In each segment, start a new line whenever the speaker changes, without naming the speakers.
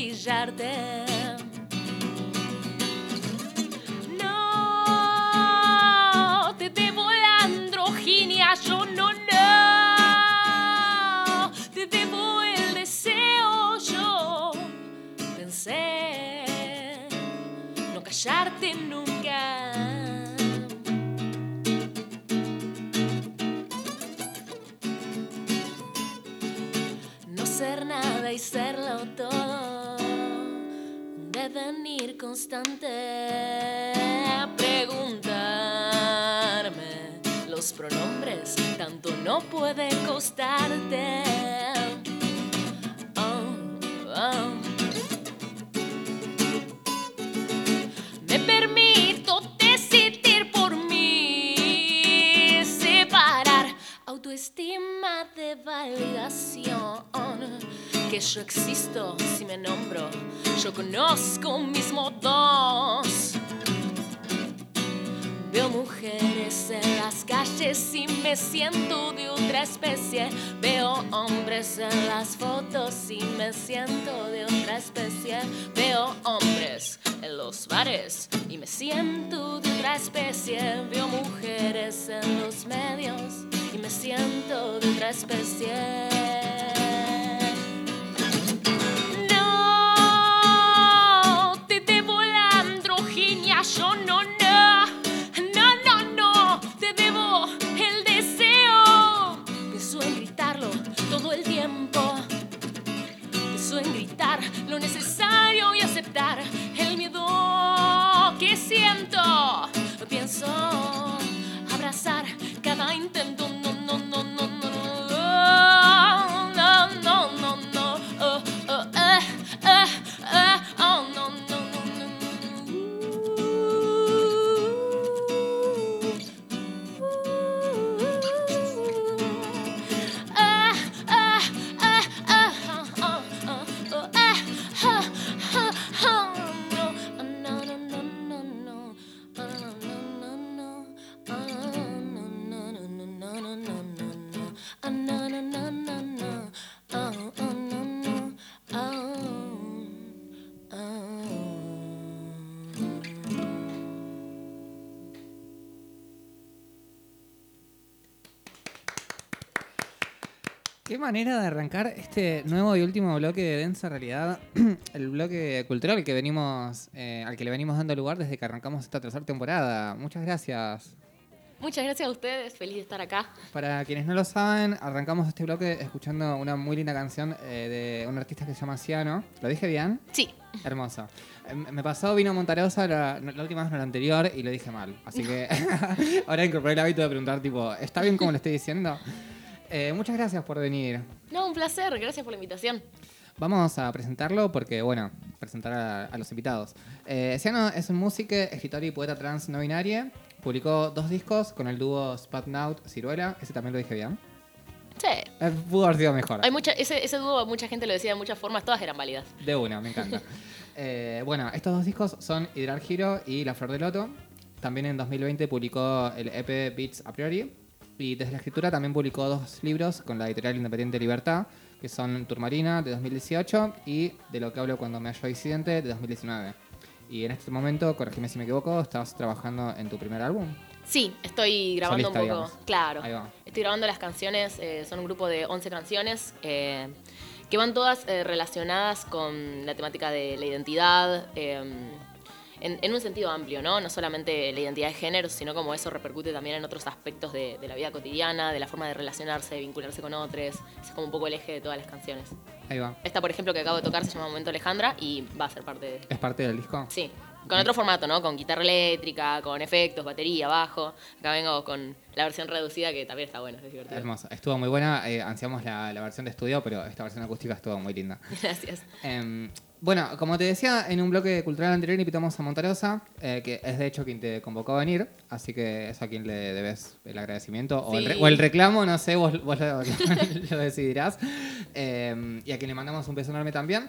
de jardim. Constante. Preguntarme los pronombres, tanto no puede costarte. Oh, oh. Me permito decidir por mí, separar autoestima de validación. Que yo existo si me nombro, yo conozco mis modos. Veo mujeres en las calles y me siento de otra especie. Veo hombres en las fotos y me siento de otra especie. Veo hombres en los bares y me siento de otra especie. Veo mujeres en los medios y me siento de otra especie. Pienso abrazar cada intento. No, no, no, no, no, no,
manera de arrancar este nuevo y último bloque de Densa Realidad, el bloque cultural que venimos, eh, al que le venimos dando lugar desde que arrancamos esta tercera temporada. Muchas gracias.
Muchas gracias a ustedes, feliz de estar acá.
Para quienes no lo saben, arrancamos este bloque escuchando una muy linda canción eh, de un artista que se llama Ciano. ¿Lo dije bien?
Sí,
Hermoso. Eh, Me pasó Vino Montarosa la, la última vez, no la anterior, y lo dije mal. Así que ahora incorporé el hábito de preguntar, tipo, ¿está bien como lo estoy diciendo? Eh, muchas gracias por venir.
no, un placer, gracias por la invitación.
Vamos a presentarlo porque, bueno, presentar a, a los invitados. Eh, Ciano es un músico, escritor y poeta trans no binaria. Publicó dos discos con el dúo Spatnaut Ciruela. Ese también lo dije bien.
Sí.
Eh, pudo haber sido mejor.
Hay mucha, ese, ese dúo, mucha gente lo decía de muchas formas, todas eran válidas.
De una, me encanta. Eh, bueno, estos dos discos son Hidral Giro y La Flor de Loto. También en 2020 publicó el EP Beats a priori. Y desde la escritura también publicó dos libros con la editorial independiente Libertad, que son Turmarina de 2018 y De lo que hablo cuando me hallo disidente de 2019. Y en este momento, corregime si me equivoco, estás trabajando en tu primer álbum.
Sí, estoy grabando
Solista,
un poco.
digamos.
Claro.
Ahí va.
Estoy grabando las canciones, eh, son un grupo de 11 canciones eh, que van todas eh, relacionadas con la temática de la identidad eh, en, en un sentido amplio, ¿no? No solamente la identidad de género, sino como eso repercute también en otros aspectos de, de la vida cotidiana, de la forma de relacionarse, de vincularse con otros. Es como un poco el eje de todas las canciones.
Ahí va.
Esta, por ejemplo, que acabo de tocar se llama Momento Alejandra y va a ser parte de...
¿Es parte del disco?
Sí, con otro formato, ¿no? Con guitarra eléctrica, con efectos, batería, bajo. Acá vengo con la versión reducida que también está buena, es divertido.
Hermosa. Estuvo muy buena. Eh, ansiamos la, la versión de estudio, pero esta versión acústica estuvo muy linda.
Gracias.
Em, bueno, como te decía, en un bloque cultural anterior invitamos a Montarosa, eh, que es de hecho quien te convocó a venir, así que es a quien le debes el agradecimiento o, el, re-
Sí.
o el reclamo, no sé, vos, vos lo, lo decidirás. Em, y a quien le mandamos un beso enorme también.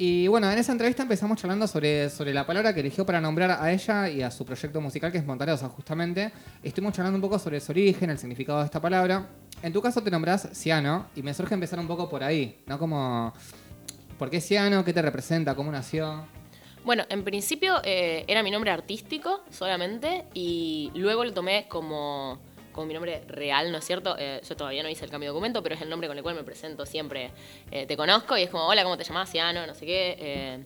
Y bueno, en esa entrevista empezamos charlando sobre, sobre la palabra que eligió para nombrar a ella y a su proyecto musical, que es Montarosa, justamente. Estuvimos charlando un poco sobre su origen, el significado de esta palabra. En tu caso te nombrás Ciano, y me surge empezar un poco por ahí, ¿no? Como, ¿por qué Ciano? ¿Qué te representa? ¿Cómo nació?
Bueno, en principio eh, era mi nombre artístico solamente y luego lo tomé como, como mi nombre real, ¿no es cierto? Eh, yo todavía no hice el cambio de documento, pero es el nombre con el cual me presento siempre. Eh, te conozco y es como, hola, ¿cómo te llamas? Ciano, no sé qué.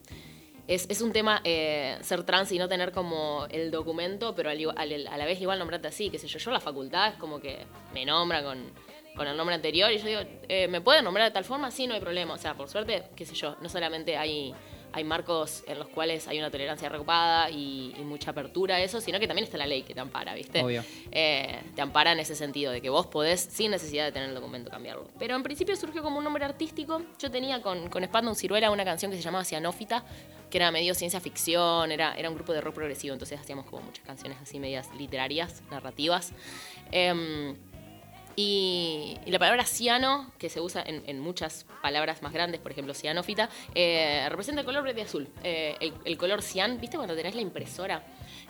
Es, es un tema ser trans y no tener como el documento, pero a la vez igual nombrarte así, qué sé yo. Yo la facultad es como que me nombran con, con el nombre anterior y yo digo, eh, ¿me pueden nombrar de tal forma? Sí, no hay problema. O sea, por suerte, qué sé yo, no solamente hay, hay marcos en los cuales hay una tolerancia recopada y, y mucha apertura a eso, sino que también está la ley que te ampara, ¿viste?
Obvio.
Eh, te ampara en ese sentido, de que vos podés, sin necesidad de tener el documento, cambiarlo. Pero en principio surgió como un nombre artístico. Yo tenía con, con Spandau Ciruela una canción que se llamaba Cianófita, que era medio ciencia ficción, era, era un grupo de rock progresivo, entonces hacíamos como muchas canciones así medias literarias, narrativas. Em, y, y la palabra ciano, que se usa en, en muchas palabras más grandes, por ejemplo, cianófita, eh, representa el color verde azul. Eh, el, el color cian, ¿viste cuando tenés la impresora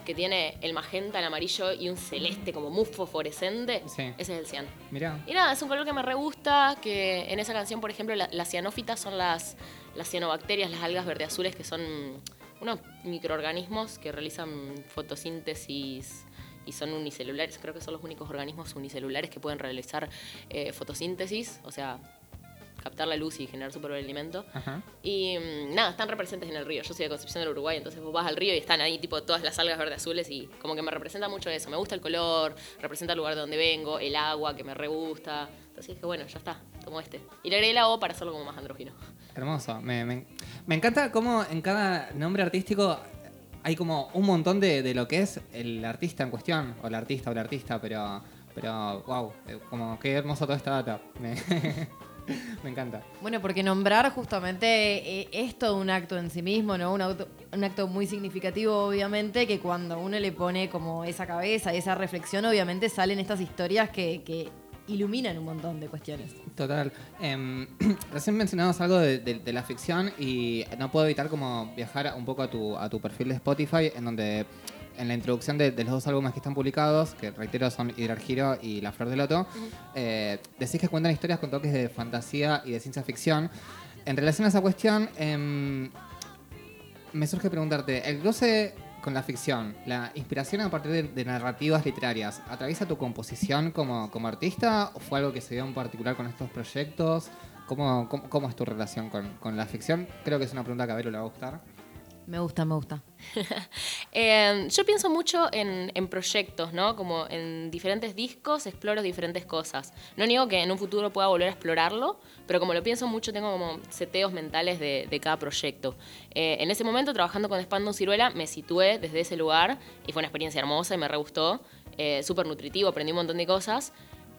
que tiene el magenta, el amarillo y un celeste como muy fosforescente?
Sí.
Ese es el cian.
Mirá.
Y nada, es un color que me re gusta, que en esa canción, por ejemplo, la- las cianófitas son las, las cianobacterias, las algas verde azules, que son unos microorganismos que realizan fotosíntesis y son unicelulares. Creo que son los únicos organismos unicelulares que pueden realizar eh, fotosíntesis, o sea, captar la luz y generar su propio alimento.
Ajá.
Y mm, nada, están representes en el río. Yo soy de Concepción del Uruguay, entonces vos vas al río y están ahí tipo todas las algas verde azules y como que me representa mucho eso. Me gusta el color, representa el lugar de donde vengo, el agua que me re gusta. Entonces dije, bueno, ya está, tomo este. Y le agregué la O para hacerlo como más andrógino.
Hermoso. Me, me- me encanta cómo en cada nombre artístico hay como un montón de, de lo que es el artista en cuestión, o la artista o la artista, pero, pero wow, eh, como qué hermoso toda esta data. Me, encanta.
Bueno, porque nombrar justamente eh, es todo un acto en sí mismo, ¿no? Un, auto- un acto muy significativo, obviamente, que cuando uno le pone como esa cabeza, esa reflexión, obviamente salen estas historias que, que iluminan un montón de cuestiones.
Total. Em, recién mencionabas algo de, de- de la ficción y no puedo evitar como viajar un poco a tu, a tu perfil de Spotify, en donde en la introducción de, de los dos álbumes que están publicados, que reitero son Hidrar Giro y La Flor de Loto, eh, decís que cuentan historias con toques de fantasía y de ciencia ficción. En relación a esa cuestión, em, me surge preguntarte, el cruce con la ficción, la inspiración a partir de, narrativas literarias, ¿atraviesa tu composición como, como artista o fue algo que se dio en particular con estos proyectos? ¿Cómo, cómo, cómo es tu relación con, con la ficción? Creo que es una pregunta que a Vero le va a gustar.
Me gusta, me gusta.
Eh, yo pienso mucho en, en proyectos, ¿no? Como en diferentes discos exploro diferentes cosas. No niego que en un futuro pueda volver a explorarlo, pero como lo pienso mucho, tengo como seteos mentales de, de cada proyecto. Eh, en ese momento, trabajando con Spandon Ciruela, me situé desde ese lugar y fue una experiencia hermosa y me re gustó. Eh, Súper nutritivo, aprendí un montón de cosas.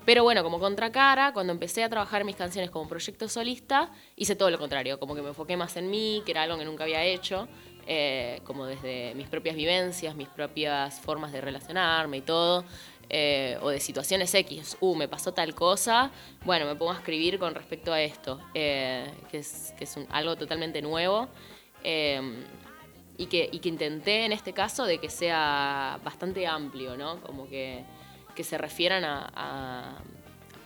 Pero bueno, como contracara, cuando empecé a trabajar mis canciones como proyecto solista, hice todo lo contrario, como que me enfoqué más en mí, que era algo que nunca había hecho, eh, como desde mis propias vivencias, mis propias formas de relacionarme y todo, eh, o de situaciones X, uh, me pasó tal cosa, bueno, me pongo a escribir con respecto a esto, eh, que es, algo totalmente nuevo. eh, y que, intenté en este caso de que sea bastante amplio, ¿no? Como que, se refieran a-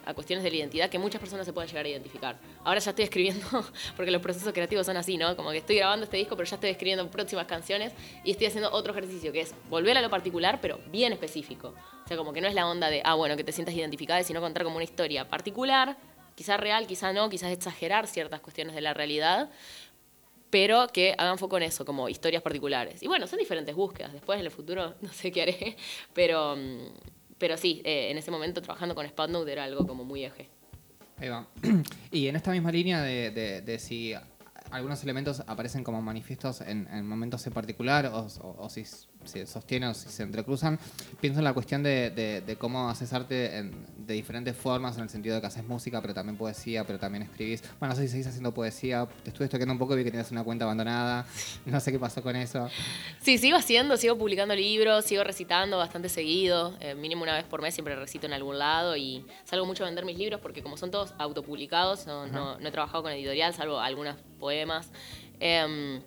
a cuestiones de la identidad que muchas personas se pueden llegar a identificar. Ahora ya estoy escribiendo, porque los procesos creativos son así, ¿no? Como que estoy grabando este disco, pero ya estoy escribiendo próximas canciones y estoy haciendo otro ejercicio, que es volver a lo particular, pero bien específico. O sea, como que no es la onda de, ah, bueno, que te sientas identificada, sino contar como una historia particular, quizá real, quizá no, quizás exagerar ciertas cuestiones de la realidad, pero que hagan foco en eso, como historias particulares. Y bueno, son diferentes búsquedas. Después en el futuro no sé qué haré, pero, mm, pero sí, eh, en ese momento trabajando con Spotnote era algo como muy eje.
Ahí va. y en esta misma línea de, de- de si algunos elementos aparecen como manifiestos en, en momentos en particular o, o- o si se sostienen o si se entrecruzan, pienso en la cuestión de, de- de cómo haces arte en- de diferentes formas, en el sentido de que haces música, pero también poesía, pero también escribís. Bueno, no sé si seguís haciendo poesía, te estuve estudiando un poco y vi que tenías una cuenta abandonada, no sé qué pasó con eso.
Sí, sigo haciendo, sigo publicando libros, sigo recitando bastante seguido, eh, mínimo una vez por mes siempre recito en algún lado y salgo mucho a vender mis libros porque como son todos autopublicados, no, no- no he trabajado con editorial, salvo algunos poemas, em,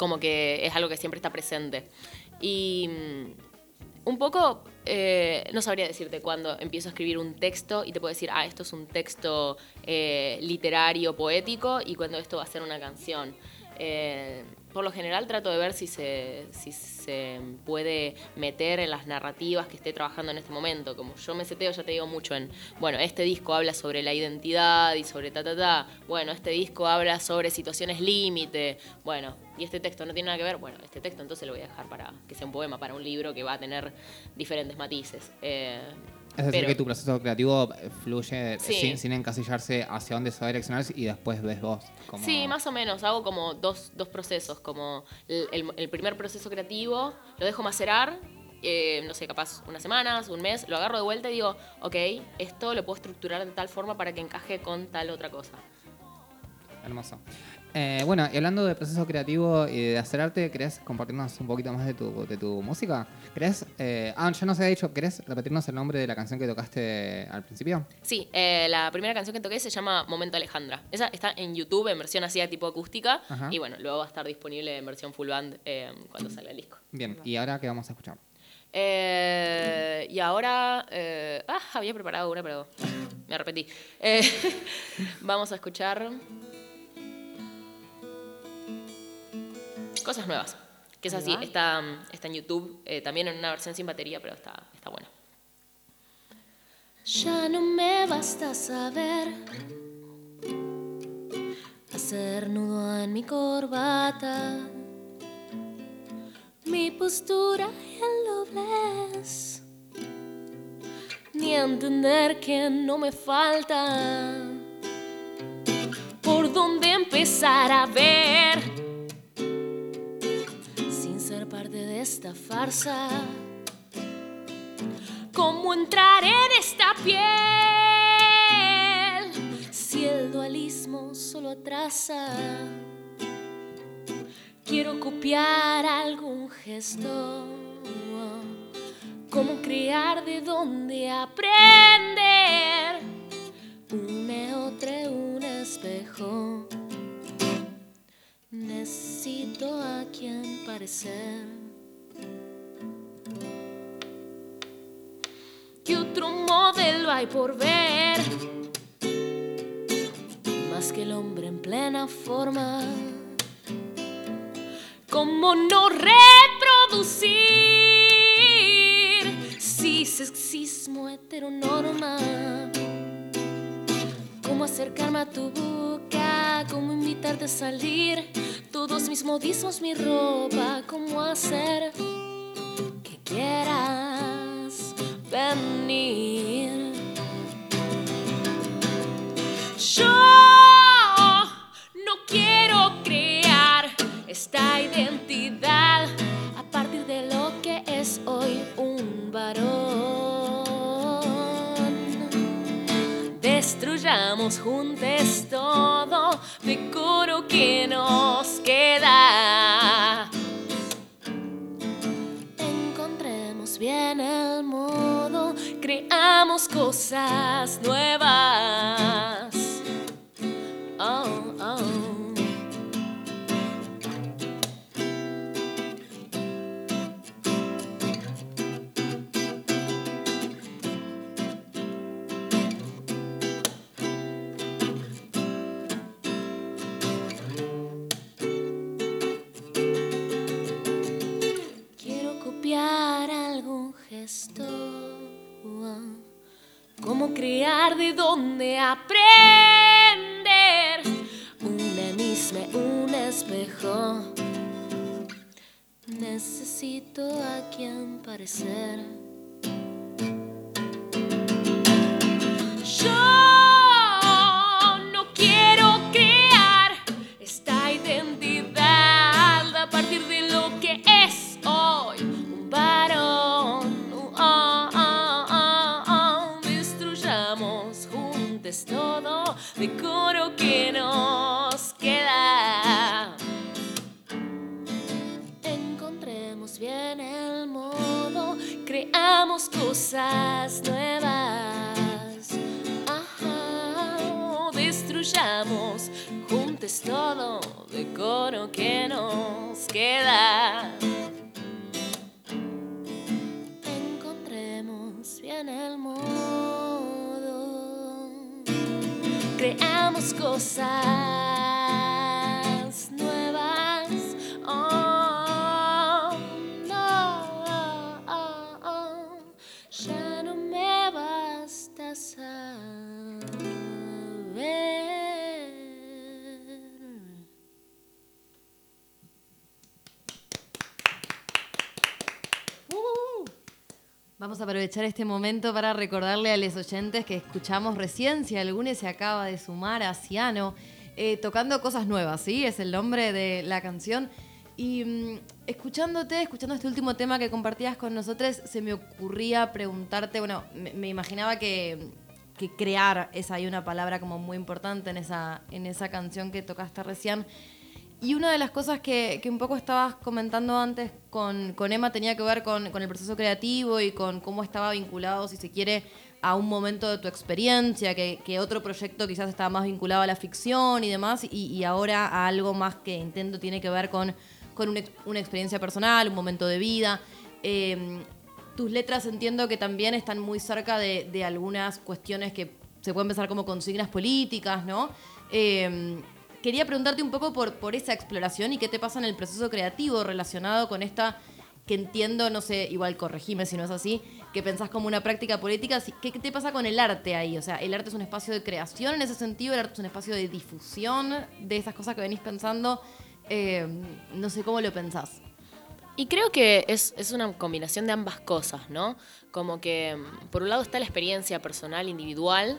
como que es algo que siempre está presente. Y mm, un poco, eh, no sabría decirte cuándo empiezo a escribir un texto y te puedo decir, ah, esto es un texto eh, literario, poético, y cuando esto va a ser una canción. Eh, por lo general trato de ver si se, si se puede meter en las narrativas que esté trabajando en este momento. Como yo me seteo, ya te digo mucho en, bueno, este disco habla sobre la identidad y sobre ta, ta, ta. Bueno, este disco habla sobre situaciones límite. Bueno, y este texto no tiene nada que ver. Bueno, este texto entonces lo voy a dejar para que sea un poema, para un libro que va a tener diferentes matices. Eh,
Es decir,
pero-
que tu proceso creativo eh, fluye
Sí.
sin, sin encasillarse hacia dónde se va a direccionar y después ves vos. Como...
Sí, más o menos. Hago como dos, dos procesos. Como el, el- el primer proceso creativo, lo dejo macerar, eh, no sé, capaz unas semanas, un mes, lo agarro de vuelta y digo, ok, esto lo puedo estructurar de tal forma para que encaje con tal otra cosa.
Hermoso. Eh, bueno, y hablando de proceso creativo y de hacer arte, ¿querés compartirnos un poquito más de tu, de tu música? ¿Querés, eh, ah, ya no se ha dicho, ¿querés repetirnos el nombre de la canción que tocaste al principio?
Sí, eh, la primera canción que toqué se llama Momento Alejandra. Esa está en YouTube en versión así tipo acústica
Ajá.
y bueno, luego va a estar disponible en versión full band cuando salga el disco.
Bien, ¿y ahora qué vamos a escuchar?
Eh, y ahora. eh, ah, había preparado una, pero me arrepentí. Eh, vamos a escuchar. Cosas nuevas. Que es así, está, está en YouTube, eh, también en una versión sin batería, pero está, está buena. Ya no me basta saber hacer nudo en mi corbata mi postura y el doblez, ni entender que no me falta por dónde empezar a ver esta farsa. ¿Cómo entrar en esta piel si el dualismo solo atrasa? Quiero copiar algún gesto. Cómo crear de dónde aprender. Une otro un espejo. Necesito a quien parecer. Otro modelo hay por ver? Más que el hombre en plena forma. ¿Cómo no reproducir si sexismo heteronorma? ¿Cómo acercarme a tu boca? ¿Cómo invitarte a salir? Todos mis modismos, mi ropa, ¿cómo hacer que quieras venir? Gesto. Cómo crear de dónde aprender. Una misma, un espejo. Necesito a quien parecer. Nuevas. Destruyamos juntos todo decoro que nos queda. Encontremos bien el modo creamos cosas
aprovechar este momento para recordarle a los oyentes que escuchamos recién, si alguno se acaba de sumar a Ciano, eh, tocando cosas nuevas, ¿sí? Es el nombre de la canción. Y mm, escuchándote, escuchando este último tema que compartías con nosotros, se me ocurría preguntarte, bueno, me, imaginaba que, que crear es ahí una palabra como muy importante en esa, en esa canción que tocaste recién. Y una de las cosas que, un poco estabas comentando antes con, con Emma tenía que ver con, con el proceso creativo y con cómo estaba vinculado, si se quiere, a un momento de tu experiencia, que, que otro proyecto quizás estaba más vinculado a la ficción y demás, y, ahora a algo más que intento tiene que ver con, con una, ex- una experiencia personal, un momento de vida. Eh, tus letras entiendo que también están muy cerca de, de algunas cuestiones que se pueden pensar como consignas políticas, ¿no? Eh, quería preguntarte un poco por, por esa exploración y qué te pasa en el proceso creativo relacionado con esta que entiendo, no sé, igual corregime si no es así, que pensás como una práctica política. si- ¿Qué, qué te pasa con el arte ahí? O sea, ¿el arte es un espacio de creación en ese sentido? ¿El arte es un espacio de difusión de esas cosas que venís pensando? Eh, no sé cómo lo pensás.
Y creo que es, es una combinación de ambas cosas, ¿no? Como que mm, por un lado está la experiencia personal individual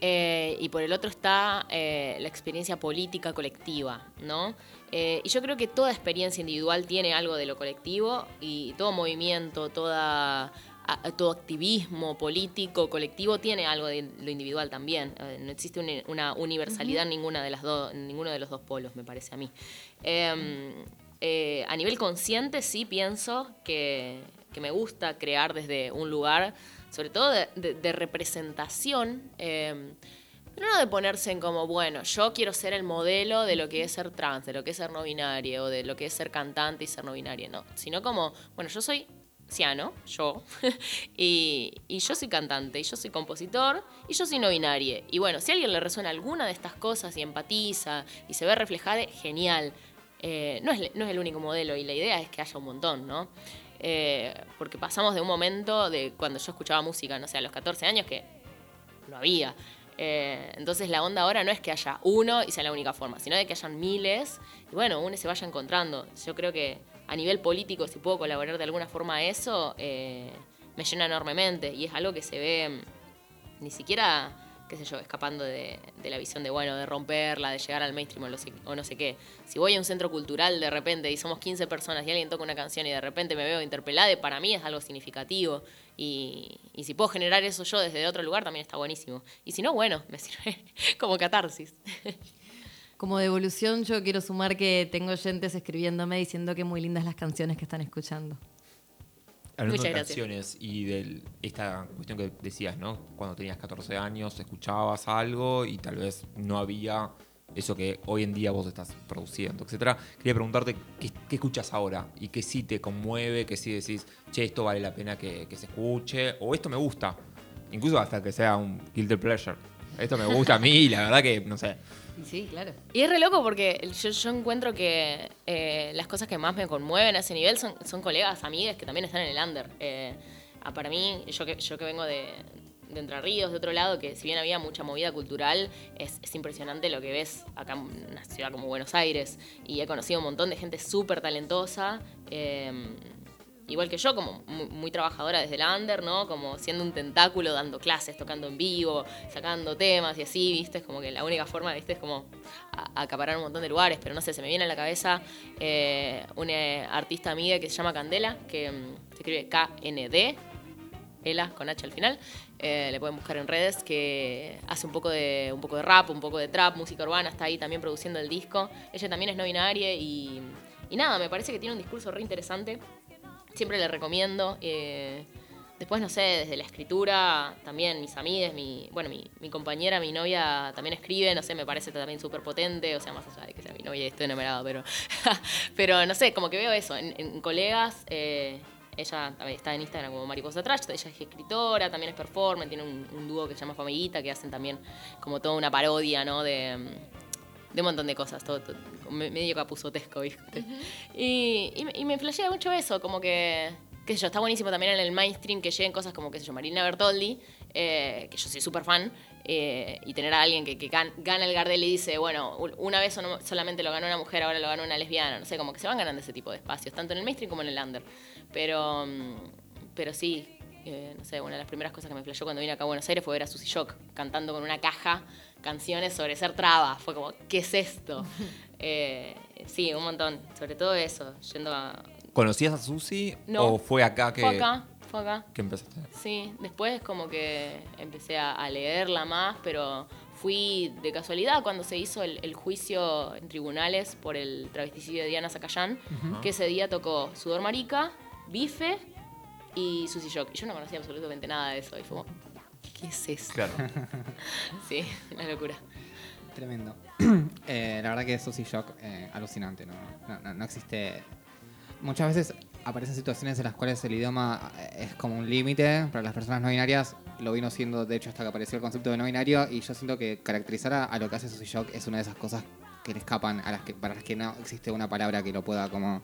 eh, y por el otro está eh, la experiencia política colectiva, ¿no? Eh, y yo creo que toda experiencia individual tiene algo de lo colectivo y todo movimiento, toda, a- todo activismo político, colectivo, tiene algo de lo individual también. Eh, no existe una, una universalidad en, ninguna de las en ninguno de los dos polos, me parece a mí. Em, eh, a nivel consciente sí pienso que, que me gusta crear desde un lugar, sobre todo de, de- de representación, em, pero no de ponerse en como, bueno, yo quiero ser el modelo de lo que es ser trans, de lo que es ser no binario, o de lo que es ser cantante y ser no binaria, no. Sino como, bueno, yo soy ciano, yo, y, y yo soy cantante, y yo soy compositor, y yo soy no binaria. Y bueno, si a alguien le resuena alguna de estas cosas y empatiza y se ve reflejada, genial. Eh, no, es, no es el único modelo y la idea es que haya un montón, ¿no? Eh, porque pasamos de un momento de cuando yo escuchaba música, no sé, a los 14 años que no había. Eh, entonces la onda ahora no es que haya uno y sea la única forma, sino de que hayan miles y bueno, uno se vaya encontrando. Yo creo que a nivel político, si puedo colaborar de alguna forma a eso, eh, me llena enormemente y es algo que se ve mm, ni siquiera, qué sé yo, escapando de, la visión de, bueno, de romperla, de llegar al mainstream o, no sé qué. Si voy a un centro cultural de repente y somos 15 personas y alguien toca una canción y de repente me veo interpelada, para mí es algo significativo. Y, y si puedo generar eso yo desde otro lugar, también está buenísimo. Y si no, bueno, me sirve como catarsis.
Como devolución, yo quiero sumar que tengo oyentes escribiéndome diciendo que muy lindas las canciones que están escuchando.
Hablando
Muchas
de
gracias.
canciones y de esta cuestión que decías, ¿no? Cuando tenías 14 años, escuchabas algo y tal vez no había eso que hoy en día vos estás produciendo, etcétera. Quería preguntarte qué, qué escuchas ahora y qué sí te conmueve, qué sí decís, che, esto vale la pena que, que se escuche, o esto me gusta, incluso hasta que sea un guilty pleasure. Esto me gusta a mí y la verdad que, no sé,
Sí, claro.
Y es re loco porque yo, encuentro que eh, las cosas que más me conmueven a ese nivel son, son colegas, amigas que también están en el under. Eh, para mí, yo que, yo que vengo de, de Entre Ríos, de otro lado, que si bien había mucha movida cultural, es, es impresionante lo que ves acá en una ciudad como Buenos Aires. Y he conocido un montón de gente súper talentosa. eh, igual que yo, como muy, trabajadora desde la under, ¿no? Como siendo un tentáculo, dando clases, tocando en vivo, sacando temas y así, ¿viste? Es como que la única forma, ¿viste? Es como a- acaparar un montón de lugares, pero no sé, se me viene a la cabeza eh, una artista amiga que se llama Candela, que mm, se escribe K-N-D, Ela con H al final. Eh, le pueden buscar en redes que hace un poco de un poco de rap, un poco de trap, música urbana, está ahí también produciendo el disco. Ella también es no binaria y, y nada, me parece que tiene un discurso re interesante. Siempre le recomiendo. eh, después, no sé, desde la escritura, también mis amigas, mi, bueno, mi, mi compañera, mi novia también escribe, no sé, me parece también súper potente, o sea, más allá de que sea mi novia y estoy enamorada, pero, pero no sé, como que veo eso en, colegas. eh, ella está en Instagram como Mariposa Trash, ella es escritora, también es performer, tiene un, dúo que se llama Famiguita, que hacen también como toda una parodia, ¿no? De, de un montón de cosas, todo, medio capuzotesco, ¿viste? y, y, me- y me flashea mucho eso, como que, qué sé yo, está buenísimo también en el mainstream que lleguen cosas como, qué sé yo, Marina Bertoldi, eh, que yo soy súper fan, eh, y tener a alguien que, que gan- gana el Gardel y dice, bueno, una vez solamente lo ganó una mujer, ahora lo ganó una lesbiana, no sé, como que se van ganando ese tipo de espacios, tanto en el mainstream como en el under. Pero, pero sí, eh, no sé, una de las primeras cosas que me flashó cuando vine acá a Buenos Aires fue ver a Susy Shock cantando con una caja canciones sobre ser traba. Fue como, ¿qué es esto? Eh, sí, un montón. Sobre todo eso, yendo a...
¿Conocías a Susi
No.
o fue acá que,
Fue acá, fue acá.
que empezaste?
Sí, después como que empecé a, a leerla más, pero fui de casualidad cuando se hizo el, el juicio en tribunales por el travesticidio de Diana Zacayán, que ese día tocó Sudor Marica, Bife y Susy Shock. Y yo no conocía absolutamente nada de eso. Y fue como, ¿qué es eso?
Claro.
Sí, una locura.
Tremendo. Eh, la verdad que Susy Shock, eh, alucinante, ¿no? No, no- no existe. Muchas veces aparecen situaciones en las cuales el idioma eh, es como un límite para las personas no binarias. Lo vino siendo, de hecho, hasta que apareció el concepto de no binario. Y yo siento que caracterizar a, a lo que hace Susy Shock es una de esas cosas que le escapan, a las que, para las que no existe una palabra que lo pueda como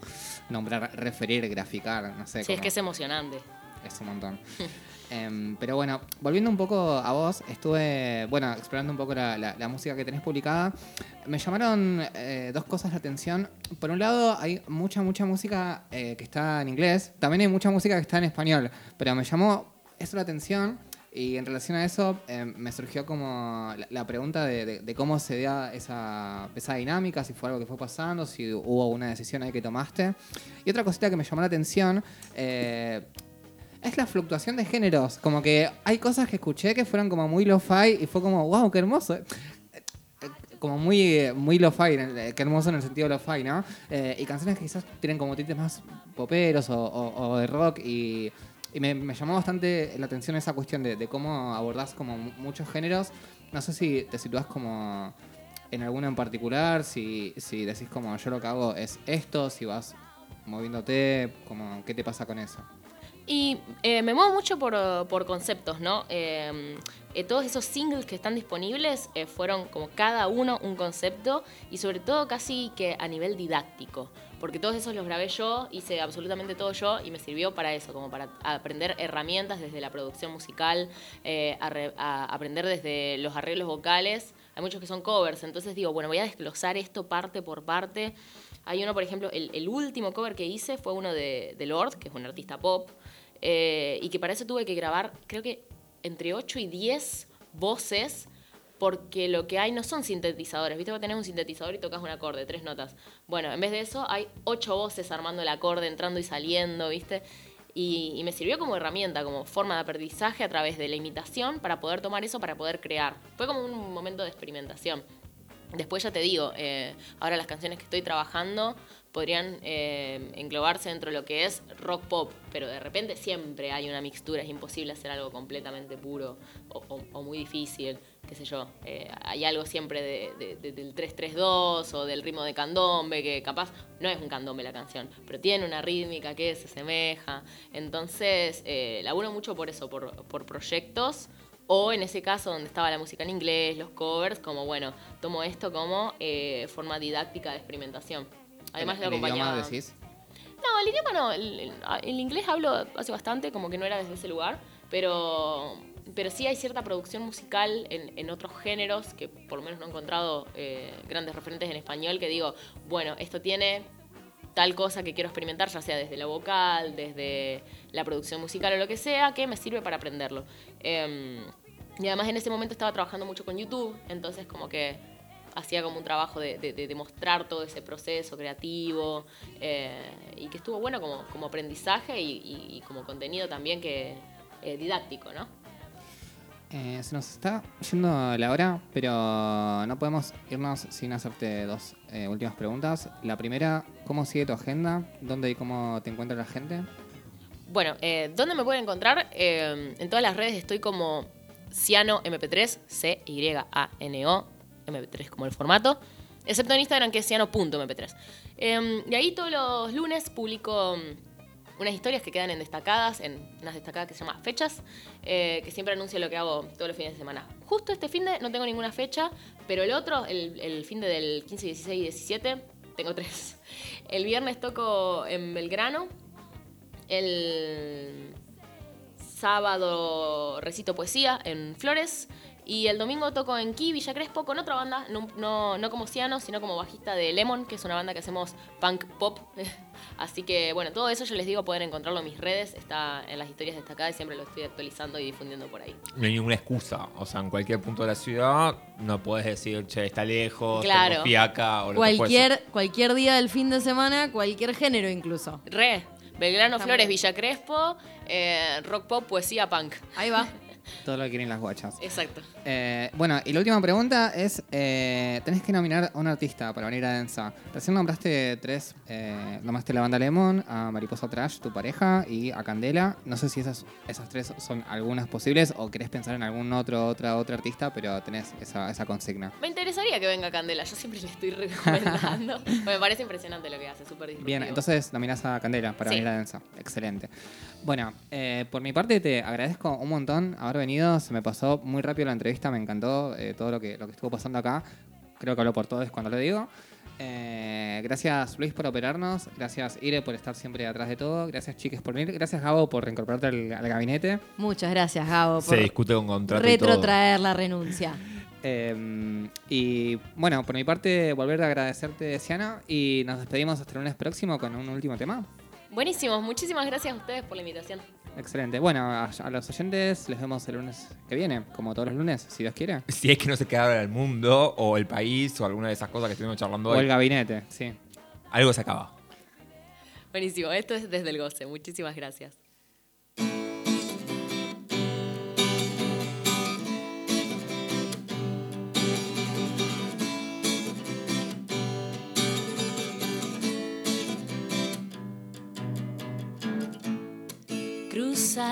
nombrar, referir, graficar, no sé.
Sí, es que es emocionante.
Es un montón. Em, pero bueno, volviendo un poco a vos, estuve, bueno, explorando un poco la, la- la música que tenés publicada. Me llamaron eh, dos cosas la atención. Por un lado, hay mucha, mucha música eh, que está en inglés. También hay mucha música que está en español. Pero me llamó eso la atención. Y en relación a eso, em, me surgió como la, la pregunta de, de- de cómo se da esa, esa dinámica, si fue algo que fue pasando, si hubo una decisión ahí que tomaste. Y otra cosita que me llamó la atención, eh, es la fluctuación de géneros. Como que hay cosas que escuché que fueron como muy lo-fi y fue como, wow, qué hermoso. Eh, eh, Como muy, eh, muy lo-fi, qué hermoso en el sentido lo-fi, ¿no? Y canciones que quizás tienen como tintes más poperos o, de rock y, me, llamó bastante la atención esa cuestión de, cómo abordás como mu- muchos géneros. No sé si te situás como en alguno en particular, si, si decís como yo lo que hago es esto, si vas moviéndote, como, ¿qué te pasa con eso?
Y eh, me muevo mucho por, por conceptos, ¿no? Eh, eh, todos esos singles que están disponibles eh, fueron como cada uno un concepto y sobre todo casi que a nivel didáctico, porque todos esos los grabé yo, hice absolutamente todo yo y me sirvió para eso, como para aprender herramientas desde la producción musical, eh, a re- a aprender desde los arreglos vocales. Hay muchos que son covers, entonces digo, bueno, voy a desglosar esto parte por parte. Hay uno, por ejemplo, el, último cover que hice fue uno de, de Lord, que es un artista pop, eh, y que para eso tuve que grabar, creo que entre 8 y 10 voces, porque lo que hay no son sintetizadores. ¿Viste? Vos tenés un sintetizador y tocas un acorde, tres notas. Bueno, en vez de eso, hay ocho voces armando el acorde, entrando y saliendo, ¿viste? Y me sirvió como herramienta, como forma de aprendizaje a través de la imitación para poder tomar eso, para poder crear. Fue como un momento de experimentación. Después ya te digo, eh, ahora las canciones que estoy trabajando podrían eh, englobarse dentro de lo que es rock pop, pero de repente siempre hay una mixtura, es imposible hacer algo completamente puro o, muy difícil, qué sé yo. Eh, hay algo siempre de- de- de- del 332 o del ritmo de candombe, que capaz no es un candombe la canción, pero tiene una rítmica que se asemeja. Entonces, eh, laburo mucho por eso, por, por proyectos. O en ese caso donde estaba la música en inglés, los covers, como bueno, tomo esto como eh, forma didáctica de experimentación. Además
¿El,
lo
el
acompañaba.
idioma decís?
No, el idioma no. El, el- el inglés hablo hace bastante, como que no era desde ese lugar. Pero pero sí hay cierta producción musical en, en otros géneros que por lo menos no he encontrado eh, grandes referentes en español que digo, bueno, esto tiene tal cosa que quiero experimentar, ya sea desde la vocal, desde la producción musical o lo que sea, que me sirve para aprenderlo. Em, y además en ese momento estaba trabajando mucho con YouTube, entonces como que hacía como un trabajo de, de, de demostrar todo ese proceso creativo eh, y que estuvo bueno como, como aprendizaje y, y- y como contenido también que eh, didáctico, ¿no?
Eh, se nos está yendo la hora, pero no podemos irnos sin hacerte dos eh, últimas preguntas. La primera, ¿cómo sigue tu agenda? ¿Dónde y cómo te encuentra la gente?
Bueno, eh, ¿dónde me pueden encontrar? En todas las redes estoy como Ciano MP3, C-Y-A-N-O, MP3 como el formato, excepto en Instagram que es ciano.mp3. Eh, y ahí todos los lunes publico mm, unas historias que quedan en destacadas, en unas destacadas que se llaman fechas, eh, que siempre anuncio lo que hago todos los fines de semana. Justo este fin de no tengo ninguna fecha, pero el otro, el, el fin de del 15, 16 y 17, tengo tres. El viernes toco en Belgrano, el sábado recito poesía en Flores. Y el domingo toco en Key, Villa Crespo, con otra banda, no, no, no como Ciano, sino como bajista de Lemon, que es una banda que hacemos punk pop. Así que, bueno, todo eso yo les digo, pueden encontrarlo en mis redes, está en las historias destacadas y siempre lo estoy actualizando y difundiendo por ahí.
No hay ninguna excusa. O sea, en cualquier punto de la ciudad no puedes decir, che, está lejos,
Claro.
tengo fiaca o lo que.
Cualquier, cualquier día del fin de semana, cualquier género incluso.
Re, Belgrano, Flores, Villa Crespo, eh, rock pop, poesía, punk.
Ahí va.
Todo lo que quieren las guachas.
Exacto.
Eh, bueno, y la última pregunta es, eh, tenés que nominar a un artista para venir a Densa. Recién nombraste tres, eh, nombraste la banda Lemon, a Mariposa Trash, tu pareja, y a Candela. No sé si esas, esas tres son algunas posibles o querés pensar en algún otro, otra, otro artista, pero tenés esa, esa consigna.
Me interesaría que venga Candela, yo siempre le estoy recomendando. me parece impresionante lo que hace, súper disruptivo.
Bien, entonces nominás a Candela para
Sí.
venir a Densa. Excelente. Bueno, eh, por mi parte te agradezco un montón haber venido. Se me pasó muy rápido la entrevista, me encantó eh, todo lo que, lo que estuvo pasando acá. Creo que hablo por todos cuando lo digo. Eh, gracias Luis por operarnos, gracias Ire por estar siempre atrás de todo, gracias chiques por venir, gracias Gabo por reincorporarte al, al gabinete.
Muchas gracias, Gabo,
Se
por
discute con contrato
retrotraer la renuncia.
Eh, y bueno, por mi parte, volver a agradecerte, Siana, y nos despedimos hasta el lunes próximo con un último tema.
Buenísimo, muchísimas gracias a ustedes por la invitación.
Excelente. Bueno, a, a los oyentes les vemos el lunes que viene, como todos los lunes, si Dios quiere.
Si es que no se queda el mundo o el país o alguna de esas cosas que estuvimos charlando
O el
hoy,
gabinete, sí.
algo se acaba.
Buenísimo, esto es desde el goce, muchísimas gracias.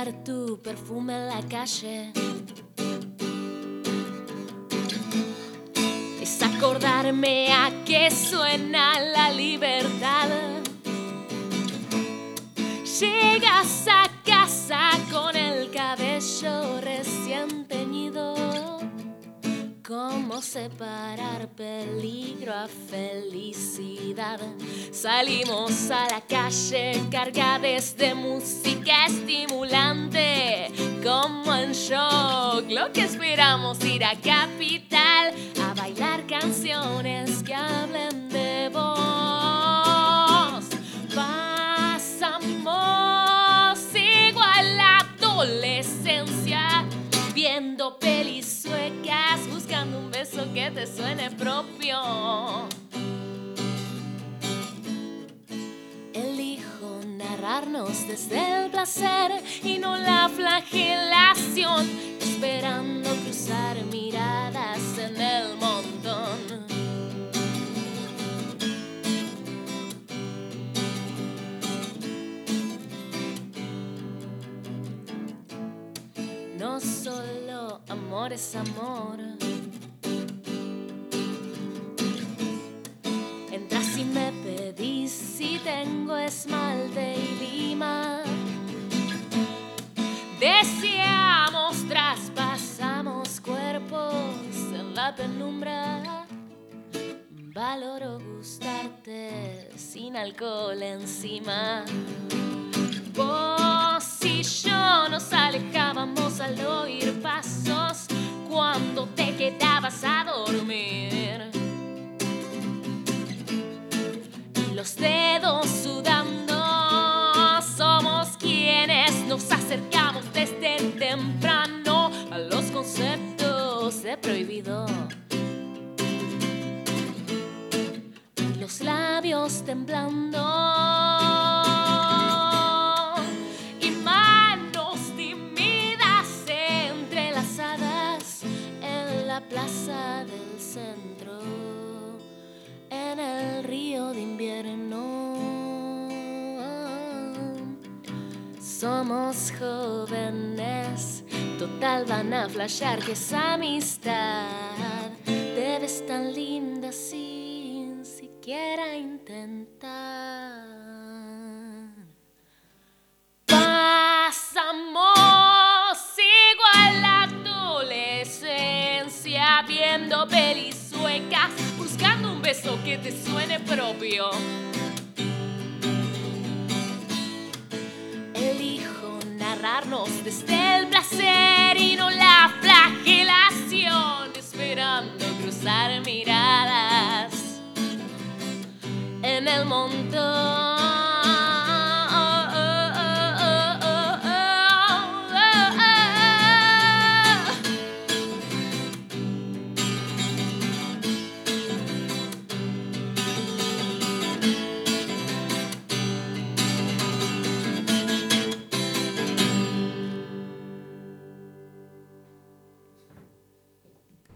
Tu perfume en la calle es acordarme a que suena la libertad. Llegas a casa con el cabello recién. ¿Cómo separar peligro a felicidad? Salimos a la calle cargadas de música estimulante. Como en shock, lo que esperamos ir a Capital a bailar canciones que te suene propio. Elijo narrarnos desde el placer y no la flagelación, esperando cruzar miradas en el montón. No solo amor es amor. Si tengo esmalte y lima. Deseamos, traspasamos cuerpos en la penumbra. Valoro gustarte sin alcohol encima. Vos y yo nos alejábamos al oír pasos cuando te quedabas a dormir. Los dedos sudando, somos quienes nos acercamos desde temprano a los conceptos de prohibido. Los labios temblando. Y manos tímidas entrelazadas en la plaza del centro, en el río de invierno. Somos jóvenes, total van a flashear que esa amistad debe ser tan linda sin siquiera intentar. beso que te suene propio. Elijo narrarnos desde el placer y no la flagelación, esperando cruzar miradas en el montón.